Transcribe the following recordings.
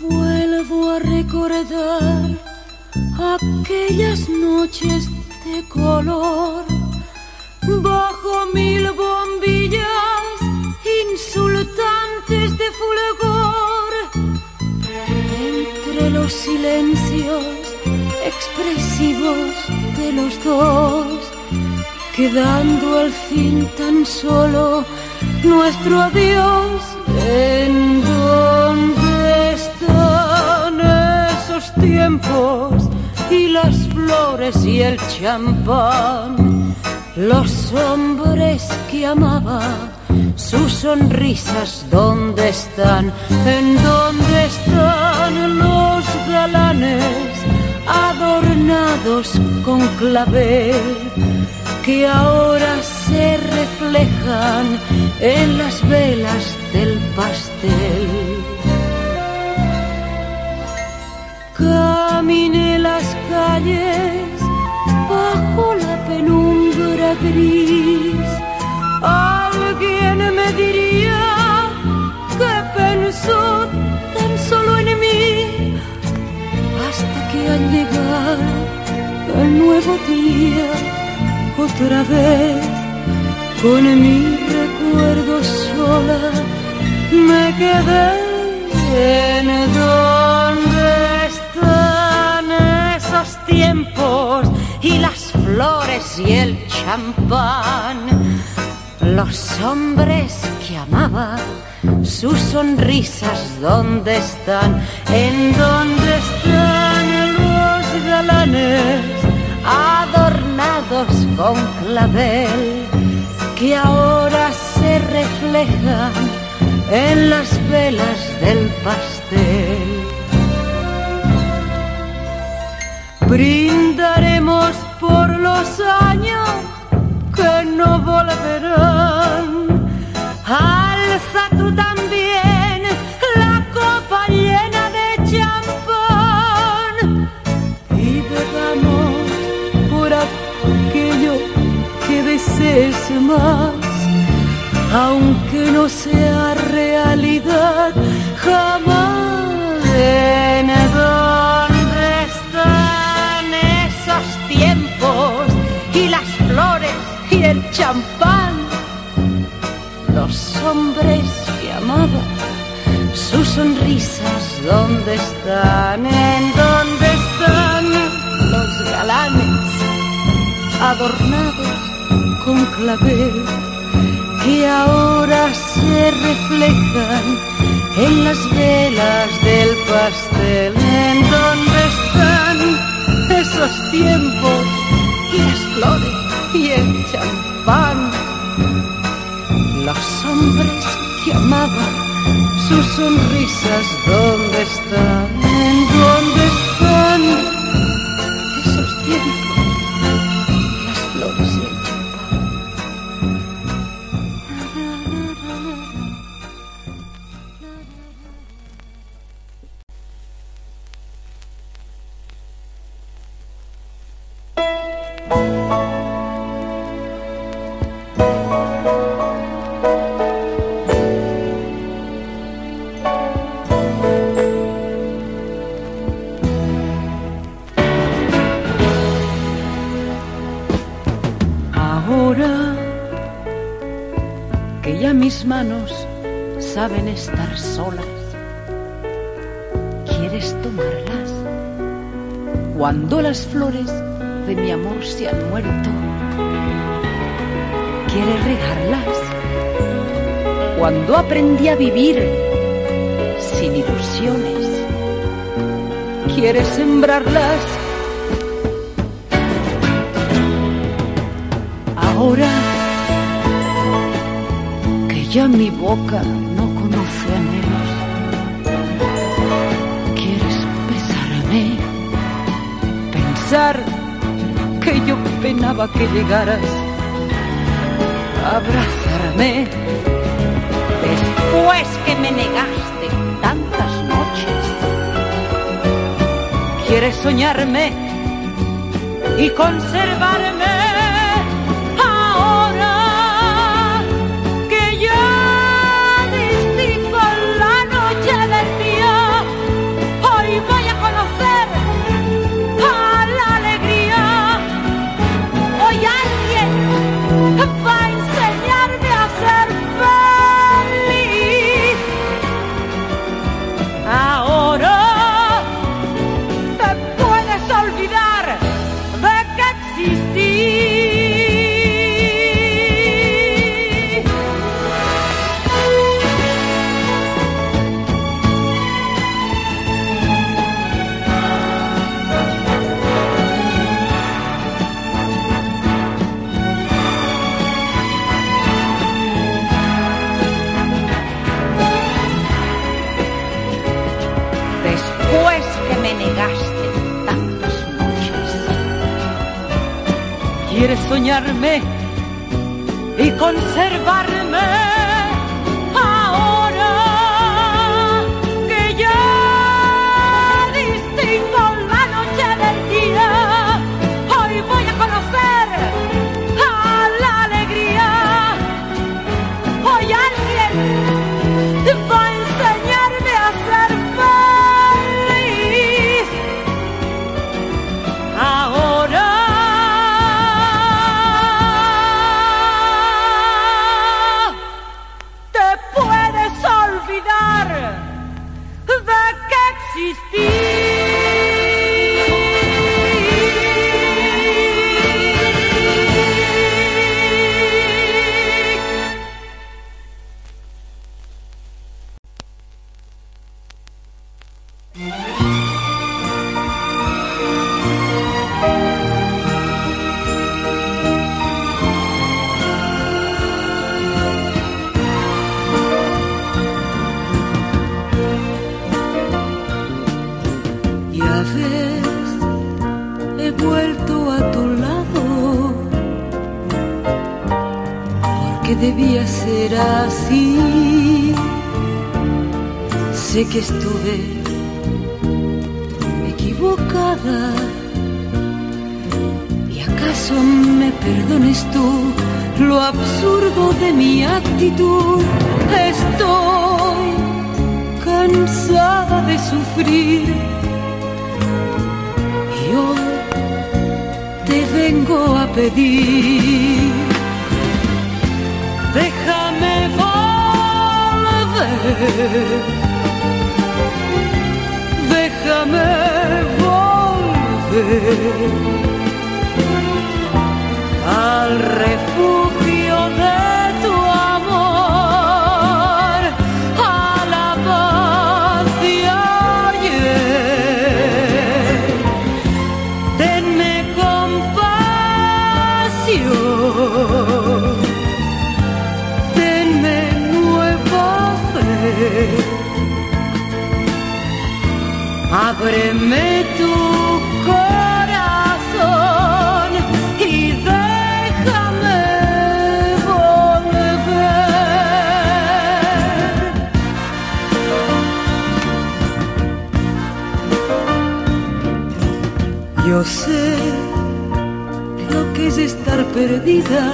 Vuelvo a recordar aquellas noches de color. Bajo mil bombillas insultantes de fulgor. Entre los silencios expresivos de los dos quedando al fin tan solo nuestro adiós en dónde están esos tiempos y las flores y el champán los hombres que amaba, sus sonrisas, ¿dónde están? ¿En dónde están los galanes adornados con clavel que ahora se reflejan en las velas del pastel? Caminé las calles bajo la penumbra gris. Alguien me diría que pensó tan solo en mí hasta que al llegar el nuevo día otra vez con mi recuerdo sola me quedé en donde están esos tiempos y las flores y el champán. Los hombres que amaba, sus sonrisas, ¿dónde están? ¿En dónde están los galanes con clavel que ahora se reflejan en las velas del pastel? Brindaremos por los años que no volverán. Aunque no sea realidad jamás. En dónde están esos tiempos y las flores y el champán. Los hombres que amaba, sus sonrisas, ¿dónde están? ¿En dónde están los galanes adornados con clavel que ahora se reflejan en las velas del pastel? ¿En dónde están esos tiempos y las flores y el champán? Los hombres que amaba, sus sonrisas, ¿dónde están? Manos saben estar solas, ¿quieres tomarlas? Cuando las flores de mi amor se han muerto, ¿quieres regarlas? Cuando aprendí a vivir sin ilusiones, ¿quieres sembrarlas? Ahora ya mi boca no conoce anhelos, ¿quieres besarme? Pensar que yo penaba que llegaras, abrazarme. Después que me negaste tantas noches, ¿quieres soñarme y conservarme? Soñarme y conservarme que estuve equivocada. ¿Y acaso me perdones tú lo absurdo de mi actitud? Estoy cansada de sufrir y hoy te vengo a pedir. Déjame volver al refugio de tu amor, a la paz de ayer. Tenme compasión, Ábreme tu corazón y déjame volver. Yo sé lo que es estar perdida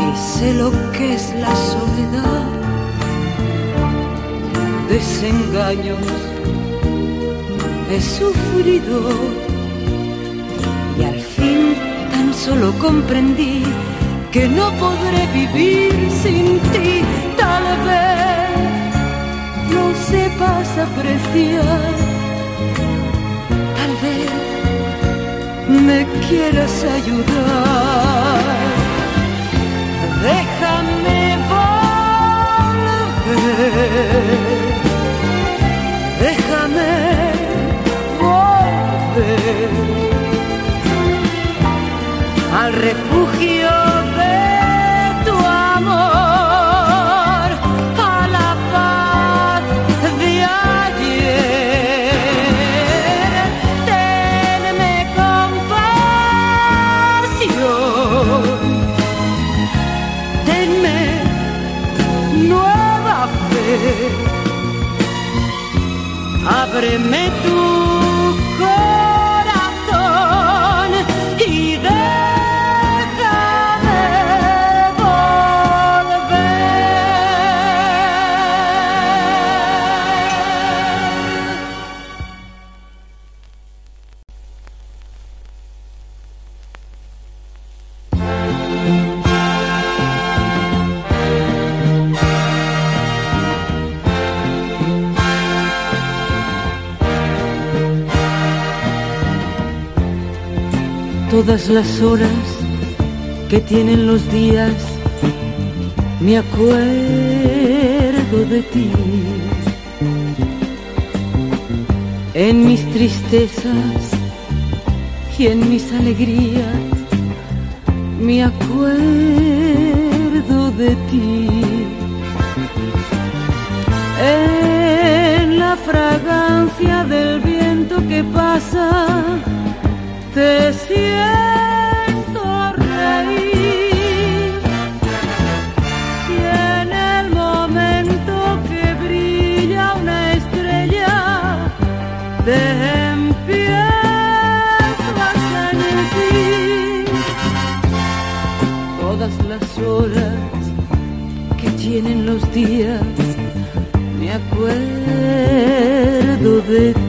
y sé lo que es la soledad desengaños he sufrido y al fin tan solo comprendí que no podré vivir sin ti. Tal vez no sepas apreciar, tal vez me quieras ayudar. Déjame volver déjame ábreme todas las horas que tienen los días, me acuerdo de ti. En mis tristezas y en mis alegrías, me acuerdo de ti. En la fragancia del viento que pasa, te siento reír. Y en el momento que brilla una estrella te empiezo a sentir todas las horas que tienen los días. Me acuerdo de ti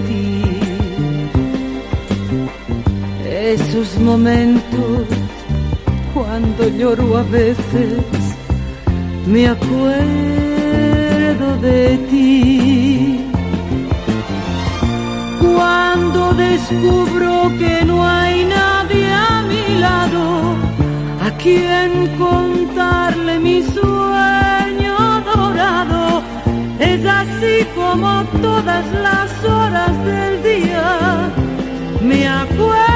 esos momentos cuando lloro a veces me acuerdo de ti. Cuando descubro que no hay nadie a mi lado a quien contarle mi sueño dorado es así como todas las horas del día me acuerdo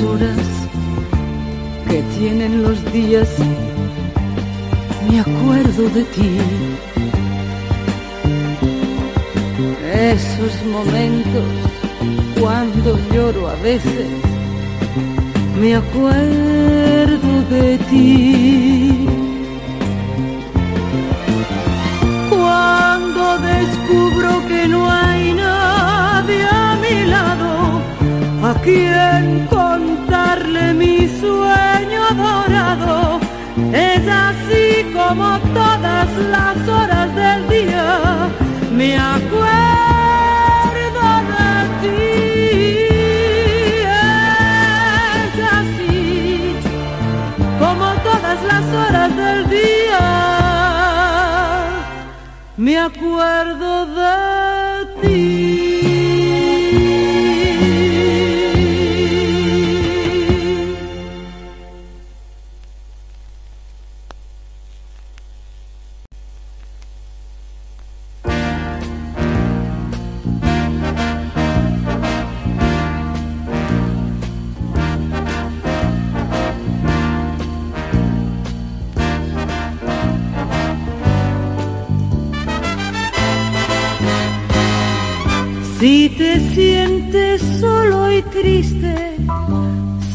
horas que tienen los días, me acuerdo de ti. Esos momentos cuando lloro a veces me acuerdo de ti. Cuando descubro que no hay nadie a mi lado, a quien mi sueño dorado, es así como todas las horas del día me acuerdo de ti. Es así como todas las horas del día me acuerdo de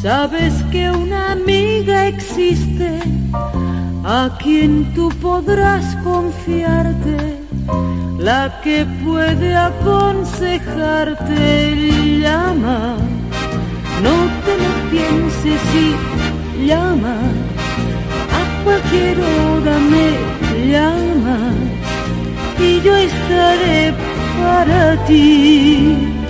sabes que una amiga existe a quien tú podrás confiarte, la que puede aconsejarte. Llama, no te lo pienses y llama, a cualquier hora me llama y yo estaré para ti.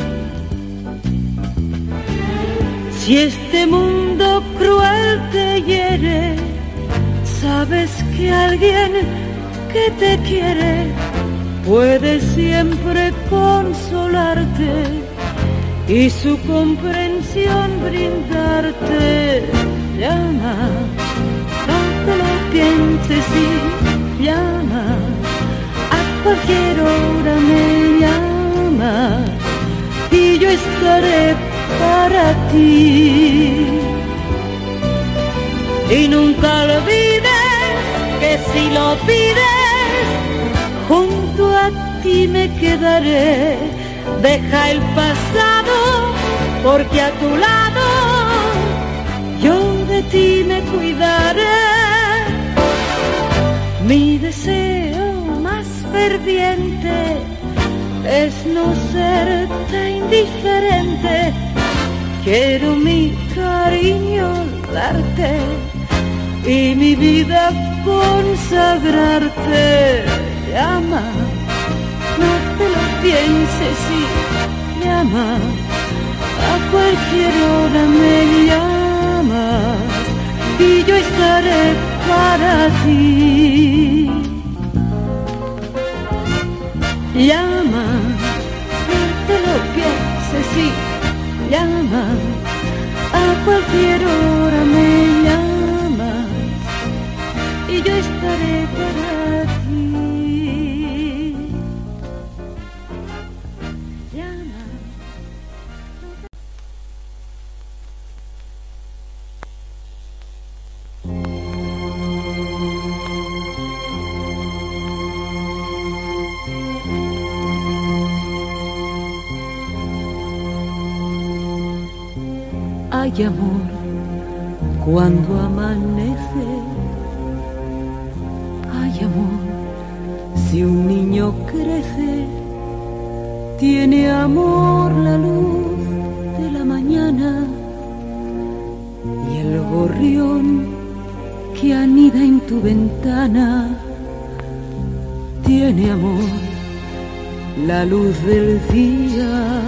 Si este mundo cruel te hiere, sabes que alguien que te quiere puede siempre consolarte y su comprensión brindarte. Llama, te lo pienses y llama a cualquier hora me llama y yo estaré para ti. Y nunca olvides que si lo pides, junto a ti me quedaré. Deja el pasado, porque a tu lado yo de ti me cuidaré. Mi deseo más ferviente es no serte indiferente. Quiero mi cariño darte y mi vida consagrarte. Llama, no te lo pienses y llama, a cualquier hora me llamas y yo estaré para ti. Llama, no te lo pienses y llama, a cualquier hora me llamas y yo estaré para ti. Amor cuando amanece. Hay amor si un niño crece. Tiene amor la luz de la mañana y el gorrión que anida en tu ventana. Tiene amor la luz del día,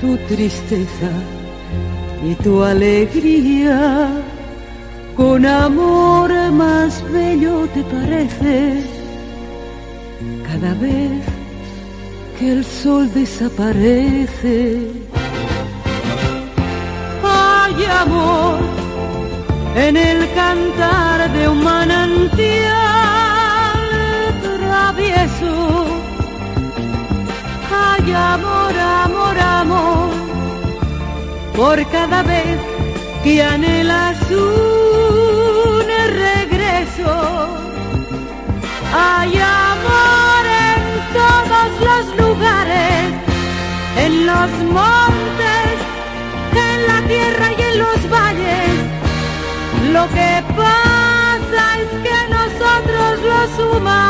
tu tristeza y tu alegría, con amor más bello te parece cada vez que el sol desaparece. Hay amor en el cantar de un manantial travieso. Hay amor, amor, amor por cada vez que anhelas un regreso. Hay amor en todos los lugares, en los montes, en la tierra y en los valles. Lo que pasa es que nosotros los humanos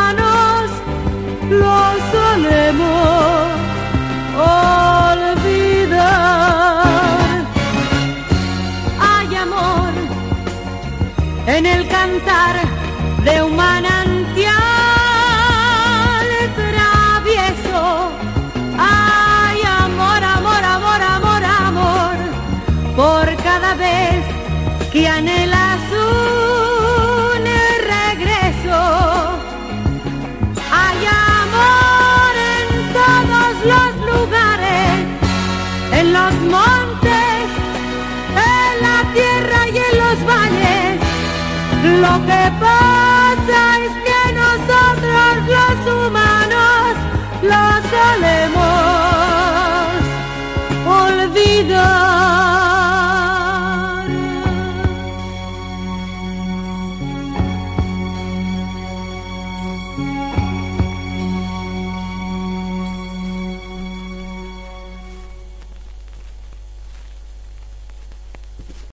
de un Lo que pasa